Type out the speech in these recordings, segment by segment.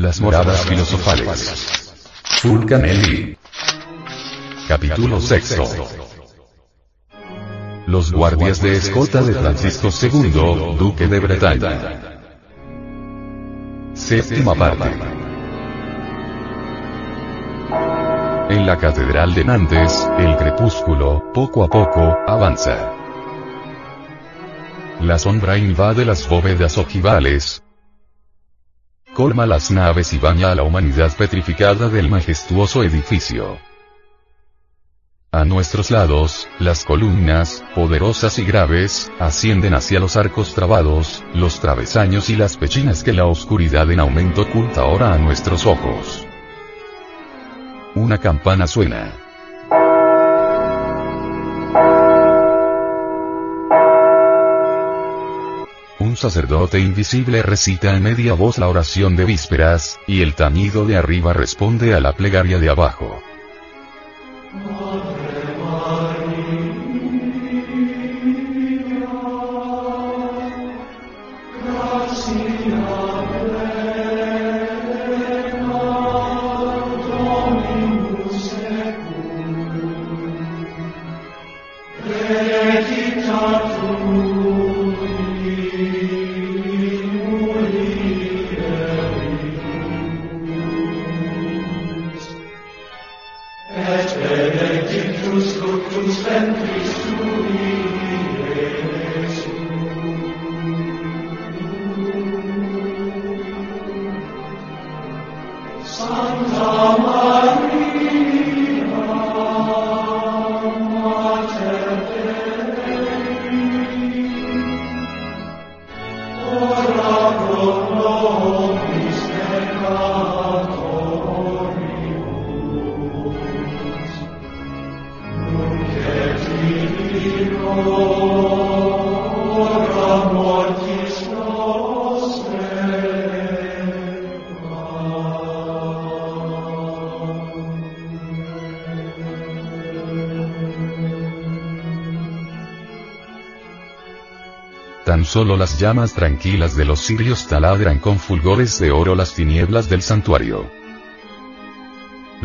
Las moradas filosofales. Fulcanelli. Capítulo sexto. Los guardias de escolta de Francisco II, duque de Bretaña. Séptima parte. En la catedral de Nantes, el crepúsculo, poco a poco, avanza. La sombra invade las bóvedas ojivales, colma las naves y baña a la humanidad petrificada del majestuoso edificio. A nuestros lados, las columnas, poderosas y graves, ascienden hacia los arcos trabados, los travesaños y las pechinas que la oscuridad en aumento oculta ahora a nuestros ojos. Una campana suena. Sacerdote invisible recita en media voz la oración de vísperas, y el tañido de arriba responde a la plegaria de abajo. Tan solo las llamas tranquilas de los cirios taladran con fulgores de oro las tinieblas del santuario.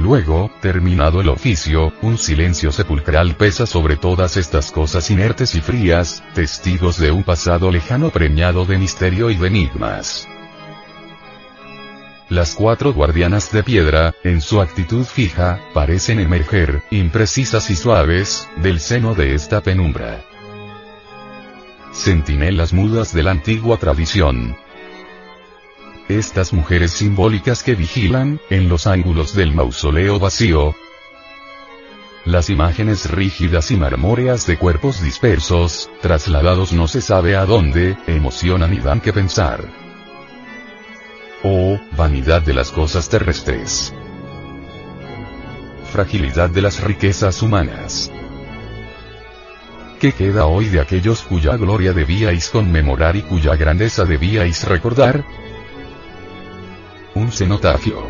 Luego, terminado el oficio, un silencio sepulcral pesa sobre todas estas cosas inertes y frías, testigos de un pasado lejano preñado de misterio y de enigmas. Las cuatro guardianas de piedra, en su actitud fija, parecen emerger, imprecisas y suaves, del seno de esta penumbra. Centinelas mudas de la antigua tradición, estas mujeres simbólicas que vigilan, en los ángulos del mausoleo vacío, las imágenes rígidas y marmóreas de cuerpos dispersos, trasladados no se sabe a dónde, emocionan y dan que pensar. Oh, vanidad de las cosas terrestres. Fragilidad de las riquezas humanas. ¿Qué queda hoy de aquellos cuya gloria debíais conmemorar y cuya grandeza debíais recordar? Un cenotafio.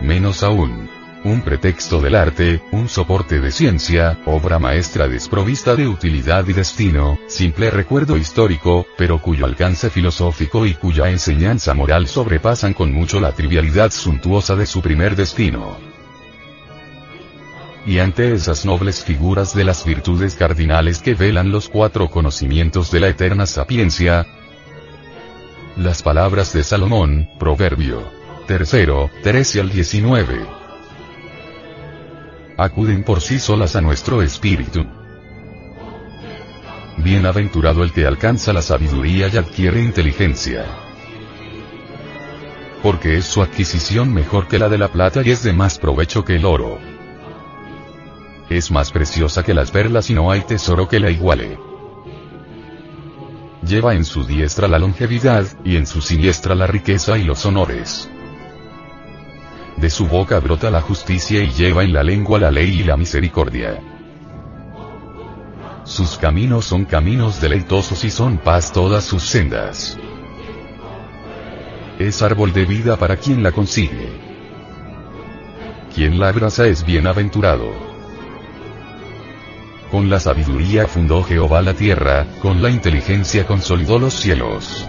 Menos aún. Un pretexto del arte, un soporte de ciencia, obra maestra desprovista de utilidad y destino, simple recuerdo histórico, pero cuyo alcance filosófico y cuya enseñanza moral sobrepasan con mucho la trivialidad suntuosa de su primer destino. Y ante esas nobles figuras de las virtudes cardinales que velan los cuatro conocimientos de la eterna sapiencia, las palabras de Salomón, Proverbio. Tercero, 13 al 19. Acuden por sí solas a nuestro espíritu. Bienaventurado el que alcanza la sabiduría y adquiere inteligencia. Porque es su adquisición mejor que la de la plata y es de más provecho que el oro. Es más preciosa que las perlas y no hay tesoro que la iguale lleva en su diestra la longevidad, y en su siniestra la riqueza y los honores. De su boca brota la justicia y lleva en la lengua la ley y la misericordia. Sus caminos son caminos deleitosos y son paz todas sus sendas. Es árbol de vida para quien la consigue. Quien la abraza es bienaventurado. Con la sabiduría fundó Jehová la tierra, con la inteligencia consolidó los cielos.